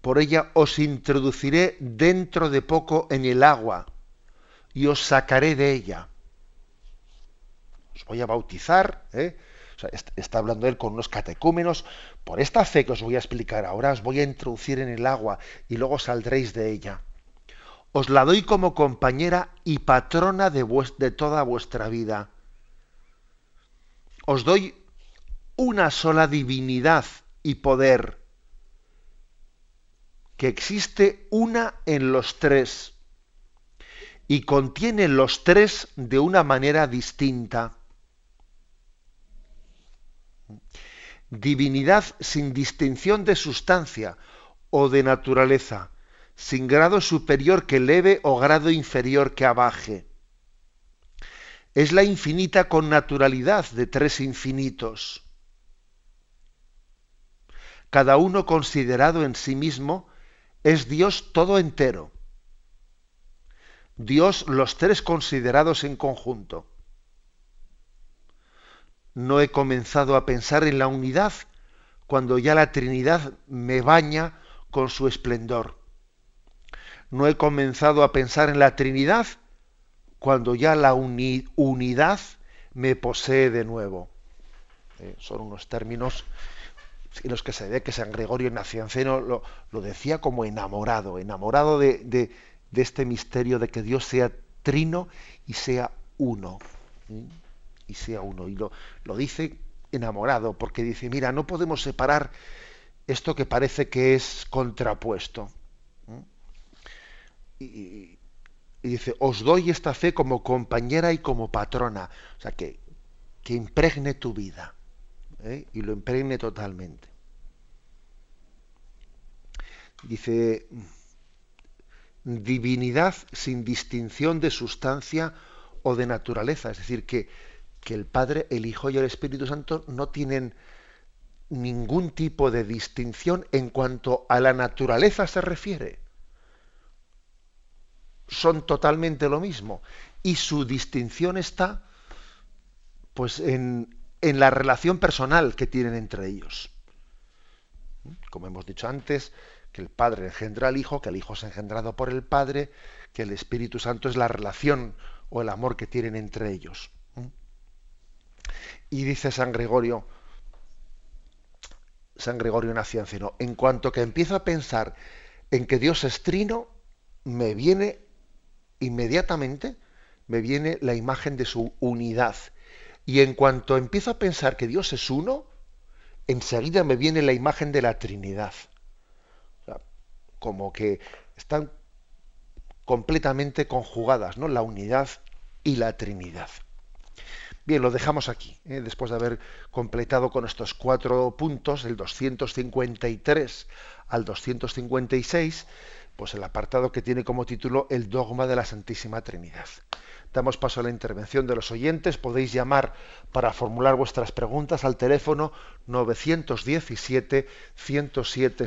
por ella os introduciré dentro de poco en el agua y os sacaré de ella. Os voy a bautizar, ¿eh? está hablando él con unos catecúmenos, por esta fe que os voy a explicar ahora, os voy a introducir en el agua y luego saldréis de ella. Os la doy como compañera y patrona de, toda vuestra vida. Os doy una sola divinidad y poder, que existe una en los tres y contiene los tres de una manera distinta. Divinidad sin distinción de sustancia o de naturaleza, sin grado superior que eleve o grado inferior que abaje. Es la infinita con naturalidad de tres infinitos. Cada uno considerado en sí mismo es Dios todo entero. Dios los tres considerados en conjunto no he comenzado a pensar en la unidad cuando ya la Trinidad me baña con su esplendor. No he comenzado a pensar en la Trinidad cuando ya la unidad me posee de nuevo. Eh, son unos términos en los que se ve que San Gregorio Nacianceno lo, decía como enamorado, enamorado de, este misterio de que Dios sea trino y sea uno y sea uno. Y lo dice enamorado, porque dice, mira, no podemos separar esto que parece que es contrapuesto. Y, dice, os doy esta fe como compañera y como patrona, o sea, que, que impregne tu vida, ¿eh? y lo impregne totalmente. Dice, divinidad sin distinción de sustancia o de naturaleza, es decir, que que el Padre, el Hijo y el Espíritu Santo no tienen ningún tipo de distinción en cuanto a la naturaleza se refiere. Son totalmente lo mismo. Y su distinción está pues en, en la relación personal que tienen entre ellos. Como hemos dicho antes, que el Padre engendra al Hijo, que el Hijo es engendrado por el Padre, que el Espíritu Santo es la relación o el amor que tienen entre ellos. Y dice San Gregorio, San Gregorio Nacianceno, en cuanto que empiezo a pensar en que Dios es trino, me viene inmediatamente, me viene la imagen de su unidad. Y en cuanto empiezo a pensar que Dios es uno, enseguida me viene la imagen de la Trinidad. como que están completamente conjugadas, ¿no? La unidad y la Trinidad. Bien, lo dejamos aquí, ¿eh? después de haber completado con estos cuatro puntos, del 253 al 256, pues el apartado que tiene como título El dogma de la Santísima Trinidad. Damos paso a la intervención de los oyentes. Podéis llamar para formular vuestras preguntas al teléfono 917 107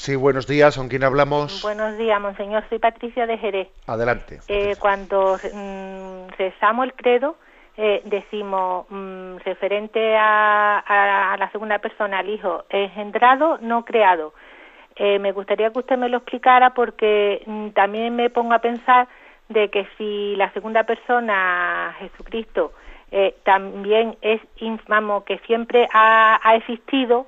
Sí, buenos días, ¿con quién hablamos? Buenos días, monseñor. Soy Patricia de Jerez. Adelante. Eh, cuando mm, rezamos el credo, eh, decimos mm, referente a, la segunda persona, al hijo, engendrado, no creado. Eh, me gustaría que usted me lo explicara porque mm, también me pongo a pensar de que si la segunda persona, Jesucristo, eh, también es, vamos, que siempre ha, existido,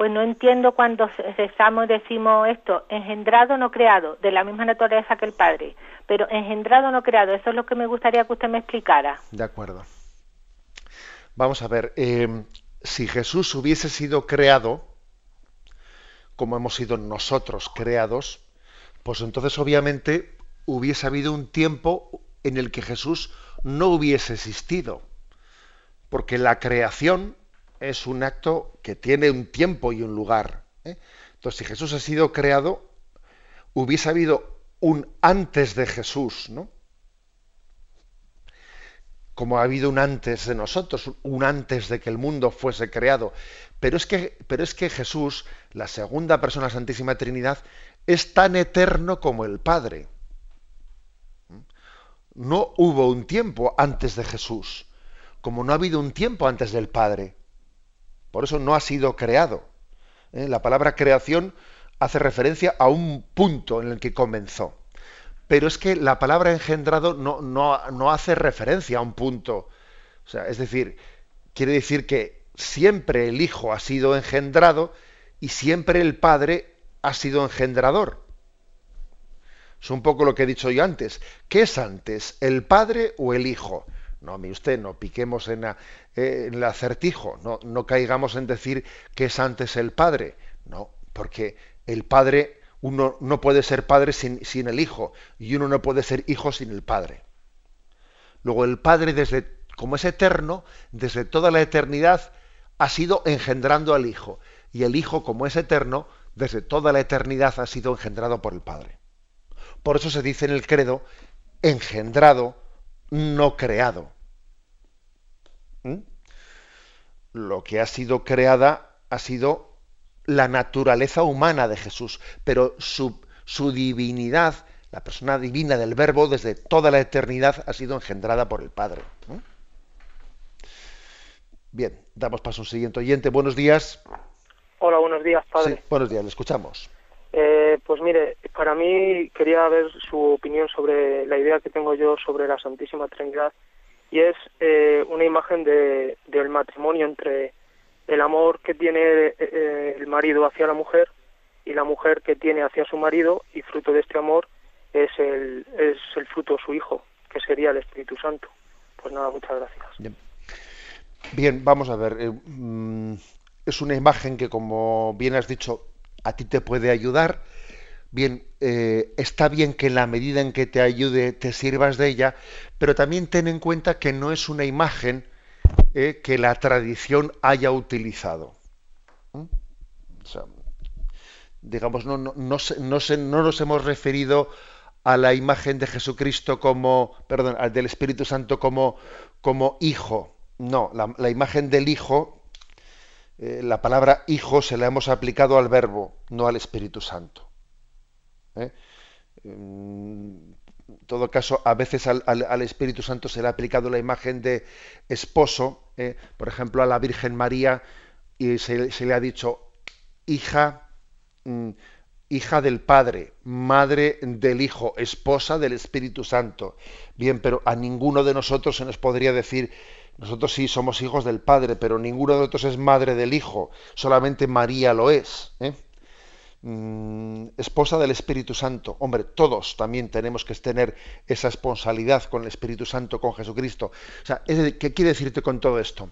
pues no entiendo cuando rezamos decimos esto, engendrado no creado, de la misma naturaleza que el Padre, pero engendrado no creado, eso es lo que me gustaría que usted me explicara. De acuerdo. Vamos a ver, eh, si Jesús hubiese sido creado, como hemos sido nosotros creados, pues entonces obviamente hubiese habido un tiempo en el que Jesús no hubiese existido porque la creación es un acto que tiene un tiempo y un lugar. ¿eh? Entonces, si Jesús ha sido creado, hubiese habido un antes de Jesús, ¿no? Como ha habido un antes de nosotros, un antes de que el mundo fuese creado. Pero es que, pero es que Jesús, la segunda persona de la Santísima Trinidad, es tan eterno como el Padre. No hubo un tiempo antes de Jesús como no ha habido un tiempo antes del Padre. Por eso no ha sido creado. ¿eh? La palabra creación hace referencia a un punto en el que comenzó. Pero es que la palabra engendrado no, no, hace referencia a un punto. O sea, es decir, quiere decir que siempre el Hijo ha sido engendrado y siempre el Padre ha sido engendrador. Es un poco lo que he dicho yo antes. ¿Qué es antes, el Padre o el Hijo? No, mi usted, no piquemos en, eh, el acertijo, no, no caigamos en decir que es antes el Padre. No, porque el Padre, uno no puede ser Padre sin, sin el Hijo, y uno no puede ser Hijo sin el Padre. Luego el Padre, desde, como es eterno, desde toda la eternidad, ha sido engendrando al Hijo. Y el Hijo, como es eterno, desde toda la eternidad ha sido engendrado por el Padre. Por eso se dice en el credo, engendrado no creado. ¿Mm? Lo que ha sido creada ha sido la naturaleza humana de Jesús, pero su, su divinidad, la persona divina del Verbo, desde toda la eternidad ha sido engendrada por el Padre. ¿Mm? Bien, damos paso a un siguiente oyente. Buenos días. Hola, buenos días, padre. buenos días, le escuchamos. Eh, pues mire, para mí quería ver su opinión sobre la idea que tengo yo sobre la Santísima Trinidad y es eh, una imagen de, del matrimonio entre el amor que tiene eh, el marido hacia la mujer y la mujer que tiene hacia su marido y fruto de este amor es el, es el fruto su hijo, que sería el Espíritu Santo. Pues nada, muchas gracias. Bien, vamos a ver. Mm, es una imagen que, como bien has dicho, a ti te puede ayudar, bien, eh, está bien que en la medida en que te ayude te sirvas de ella, pero también ten en cuenta que no es una imagen eh, que la tradición haya utilizado. digamos, no, no, no, no, nos hemos referido a la imagen de Jesucristo como, perdón, del Espíritu Santo como, como hijo. No, la imagen del hijo eh, la palabra hijo se la hemos aplicado al verbo, no al Espíritu Santo. ¿Eh? En todo caso, a veces al, Espíritu Santo se le ha aplicado la imagen de esposo, ¿eh? por ejemplo, a la Virgen María, y se, le ha dicho hija, mm, hija del Padre, madre del Hijo, esposa del Espíritu Santo. Bien, pero a ninguno de nosotros se nos podría decir nosotros sí somos hijos del Padre, pero ninguno de nosotros es madre del Hijo, solamente María lo es. ¿eh? Mm, esposa del Espíritu Santo. Hombre, todos también tenemos que tener esa responsabilidad con el Espíritu Santo, con Jesucristo. O sea, ¿qué quiere decirte con todo esto?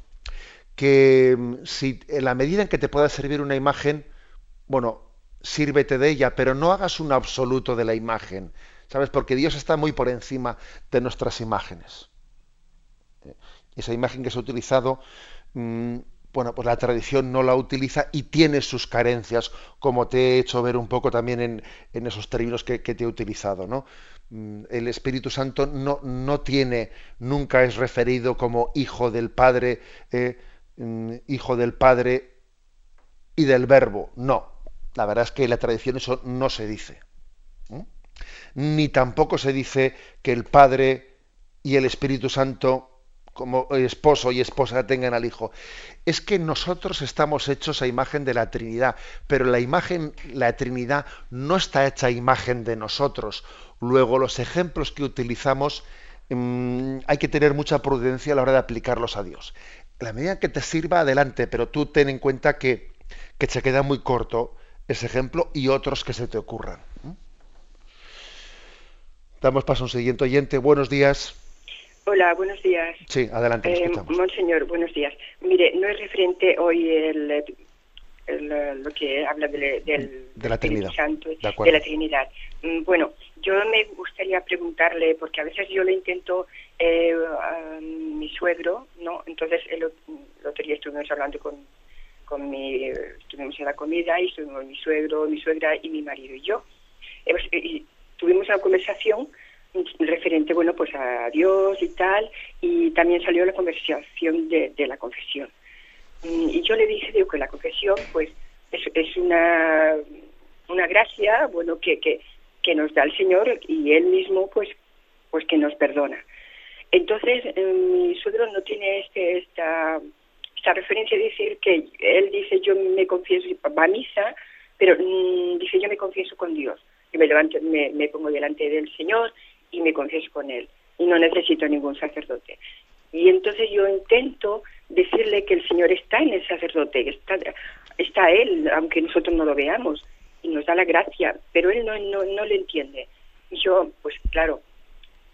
Que mm, si en la medida en que te pueda servir una imagen, bueno, sírvete de ella, pero no hagas un absoluto de la imagen. ¿Sabes? Porque Dios está muy por encima de nuestras imágenes esa imagen que se ha utilizado, mm, bueno, pues la tradición no la utiliza y tiene sus carencias, como te he hecho ver un poco también en, esos términos que, te he utilizado, ¿no? Mm, el Espíritu Santo no, no, tiene, nunca es referido como hijo del Padre, eh, mm, hijo del Padre y del Verbo, no. la verdad es que en la tradición eso no se dice. Ni tampoco se dice que el Padre y el Espíritu Santo como esposo y esposa tengan al Hijo. Es que nosotros estamos hechos a imagen de la Trinidad, pero la imagen, la Trinidad no está hecha a imagen de nosotros. Luego, los ejemplos que utilizamos mm, hay que tener mucha prudencia a la hora de aplicarlos a Dios. La medida que te sirva, adelante, pero tú ten en cuenta que, que se queda muy corto ese ejemplo y otros que se te ocurran. Damos paso a un siguiente oyente. Buenos días. Hola, buenos días. Sí, adelante. Eh, monseñor, buenos días. Mire, no es referente hoy el, lo que habla del, de la Trinidad. Santo, de, la Trinidad. Mm, bueno, yo me gustaría preguntarle, porque a veces yo le intento eh, a mi suegro, ¿no? Entonces, el, el otro día estuvimos hablando con, con mi, estuvimos en la comida y estuvimos mi suegro, mi suegra y mi marido y yo. Y tuvimos una conversación referente, bueno, pues a Dios y tal, y también salió la conversación de, la confesión. Mm, y yo le dije, digo, que la confesión, pues, es, es una, una gracia, bueno, que, que, que nos da el Señor y Él mismo, pues, pues que nos perdona. Entonces, eh, mi suegro no tiene este, esta, esta referencia de decir que él dice, yo me confieso, va a misa, pero mm, dice, yo me confieso con Dios. Y me, levanto, me, me pongo delante del Señor y me confieso con él y no necesito ningún sacerdote. Y entonces yo intento decirle que el Señor está en el sacerdote, está, está Él, aunque nosotros no lo veamos, y nos da la gracia, pero Él no, no, no le entiende. Y yo, pues claro,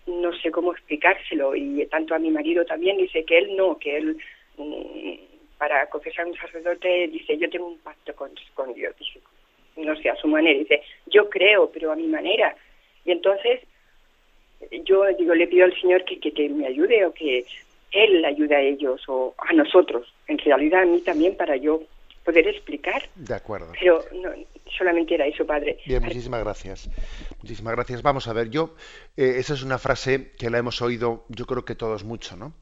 no sé cómo explicárselo, y tanto a mi marido también dice que Él no, que Él, mm, para confesar a un sacerdote, dice, yo tengo un pacto con, con Dios, dice, no sé, a su manera, dice, yo creo, pero a mi manera. Y entonces yo digo, le pido al Señor que, que, me ayude o que Él ayude a ellos o a nosotros, en realidad a mí también para yo poder explicar. De acuerdo. Pero no, solamente era eso, Padre. Bien, muchísimas gracias. Muchísimas gracias. Vamos a ver, yo, eh, esa es una frase que la hemos oído, yo creo que todos mucho, ¿no?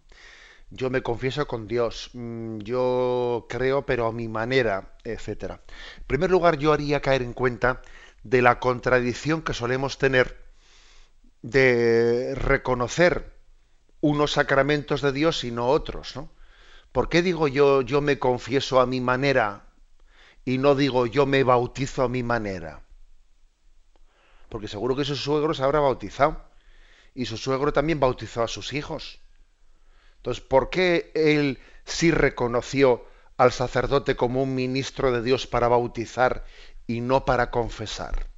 Yo me confieso con Dios, mm, yo creo, pero a mi manera, etcétera. En primer lugar, yo haría caer en cuenta de la contradicción que solemos tener de reconocer unos sacramentos de Dios y no otros, ¿no? ¿Por qué digo yo yo me confieso a mi manera y no digo yo me bautizo a mi manera? Porque seguro que su suegro se habrá bautizado y su suegro también bautizó a sus hijos. Entonces, ¿por qué él sí reconoció al sacerdote como un ministro de Dios para bautizar y no para confesar?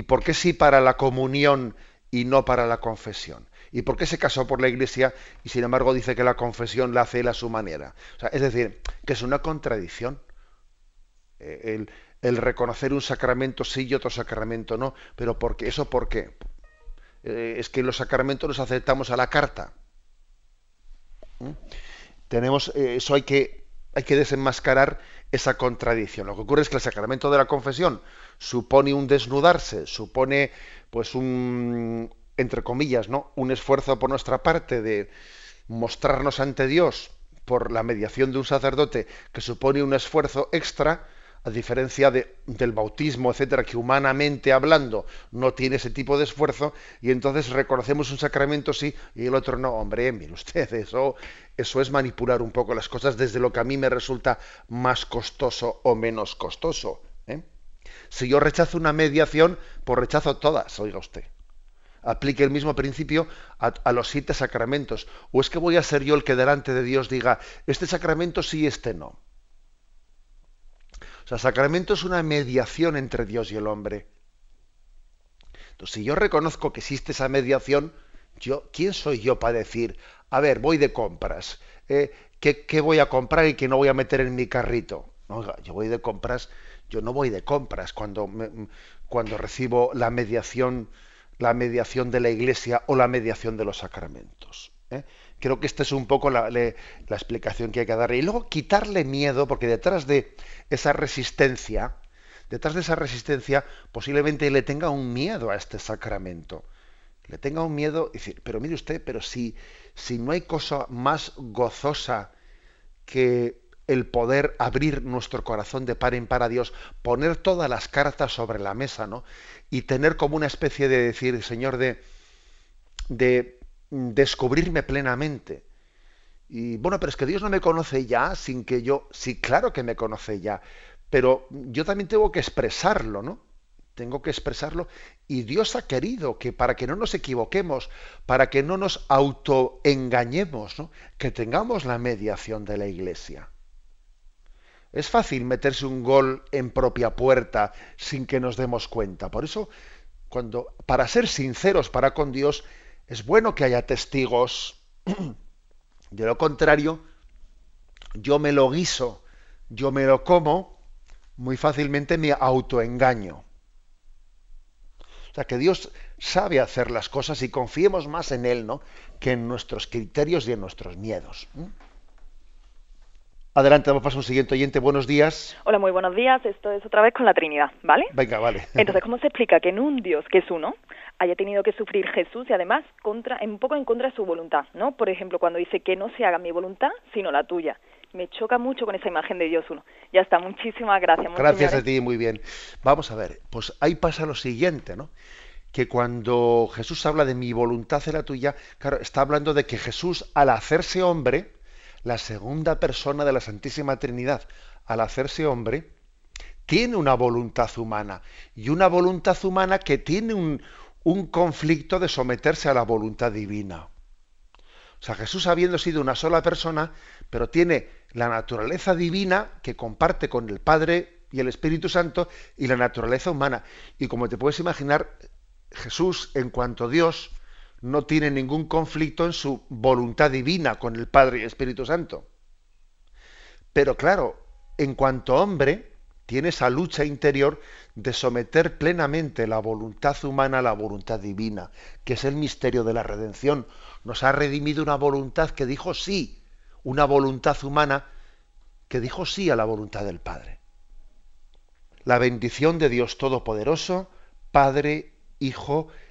¿Y por qué sí para la comunión y no para la confesión? ¿Y por qué se casó por la iglesia y sin embargo dice que la confesión la hace él a su manera? es decir, que es una contradicción. Eh, el, reconocer un sacramento sí y otro sacramento no. Pero. ¿Eso por qué? Eh, es que los sacramentos los aceptamos a la carta. ¿Mm? Tenemos, eh, eso hay que, hay que desenmascarar esa contradicción. Lo que ocurre es que el sacramento de la confesión supone un desnudarse, supone pues un entre comillas, ¿no? un esfuerzo por nuestra parte de mostrarnos ante Dios por la mediación de un sacerdote que supone un esfuerzo extra, a diferencia de, del bautismo, etcétera, que humanamente hablando no tiene ese tipo de esfuerzo, y entonces reconocemos un sacramento sí y el otro no. Hombre, mire usted, eso, eso es manipular un poco las cosas desde lo que a mí me resulta más costoso o menos costoso. Si yo rechazo una mediación, pues rechazo todas, oiga usted. Aplique el mismo principio a, a, los siete sacramentos. ¿O es que voy a ser yo el que delante de Dios diga, este sacramento sí, este no? O sea, sacramento es una mediación entre Dios y el hombre. Entonces, si yo reconozco que existe esa mediación, yo, ¿quién soy yo para decir, a ver, voy de compras, eh, ¿qué, voy a comprar y qué no voy a meter en mi carrito? No, yo voy de compras, yo no voy de compras cuando, cuando recibo la mediación, la mediación de la Iglesia o la mediación de los sacramentos. ¿eh? Creo que esta es un poco la, explicación que hay que darle. Y luego quitarle miedo, porque detrás de esa resistencia, detrás de esa resistencia, posiblemente le tenga un miedo a este sacramento. Le tenga un miedo, decir, pero mire usted, pero si, si no hay cosa más gozosa que el poder abrir nuestro corazón de par en par a Dios, poner todas las cartas sobre la mesa, ¿no? Y tener como una especie de decir, Señor, de, de descubrirme plenamente. Y bueno, pero es que Dios no me conoce ya sin que yo, sí, claro que me conoce ya, pero yo también tengo que expresarlo, ¿no? Tengo que expresarlo y Dios ha querido que para que no nos equivoquemos, para que no nos autoengañemos, ¿no? que tengamos la mediación de la Iglesia. Es fácil meterse un gol en propia puerta sin que nos demos cuenta. Por eso, cuando para ser sinceros para con Dios, es bueno que haya testigos. De lo contrario, yo me lo guiso, yo me lo como, muy fácilmente me autoengaño. O sea, que Dios sabe hacer las cosas y confiemos más en Él, ¿no? Que en nuestros criterios y en nuestros miedos. Adelante, vamos a pasar un siguiente oyente. Buenos días. Hola, muy buenos días. Esto es otra vez con la Trinidad, ¿vale? Venga, vale. Entonces, ¿cómo se explica que en un Dios que es uno haya tenido que sufrir Jesús y además contra, un poco en contra de su voluntad, ¿no? Por ejemplo, cuando dice que no se haga mi voluntad, sino la tuya. Me choca mucho con esa imagen de Dios uno. Ya está, muchísimas gracias. Gracias a ti, muy bien. Vamos a ver, pues ahí pasa lo siguiente, ¿no? que cuando Jesús habla de mi voluntad y la tuya, claro, está hablando de que Jesús, al hacerse hombre, la segunda persona de la Santísima Trinidad, al hacerse hombre, tiene una voluntad humana y una voluntad humana que tiene un, conflicto de someterse a la voluntad divina. O sea, Jesús habiendo sido una sola persona, pero tiene la naturaleza divina que comparte con el Padre y el Espíritu Santo y la naturaleza humana. Y como te puedes imaginar, Jesús, en cuanto Dios, no tiene ningún conflicto en su voluntad divina con el Padre y Espíritu Santo. Pero claro, en cuanto hombre, tiene esa lucha interior de someter plenamente la voluntad humana a la voluntad divina, que es el misterio de la redención. Nos ha redimido una voluntad que dijo sí, una voluntad humana que dijo sí a la voluntad del Padre. La bendición de Dios Todopoderoso, Padre, Hijo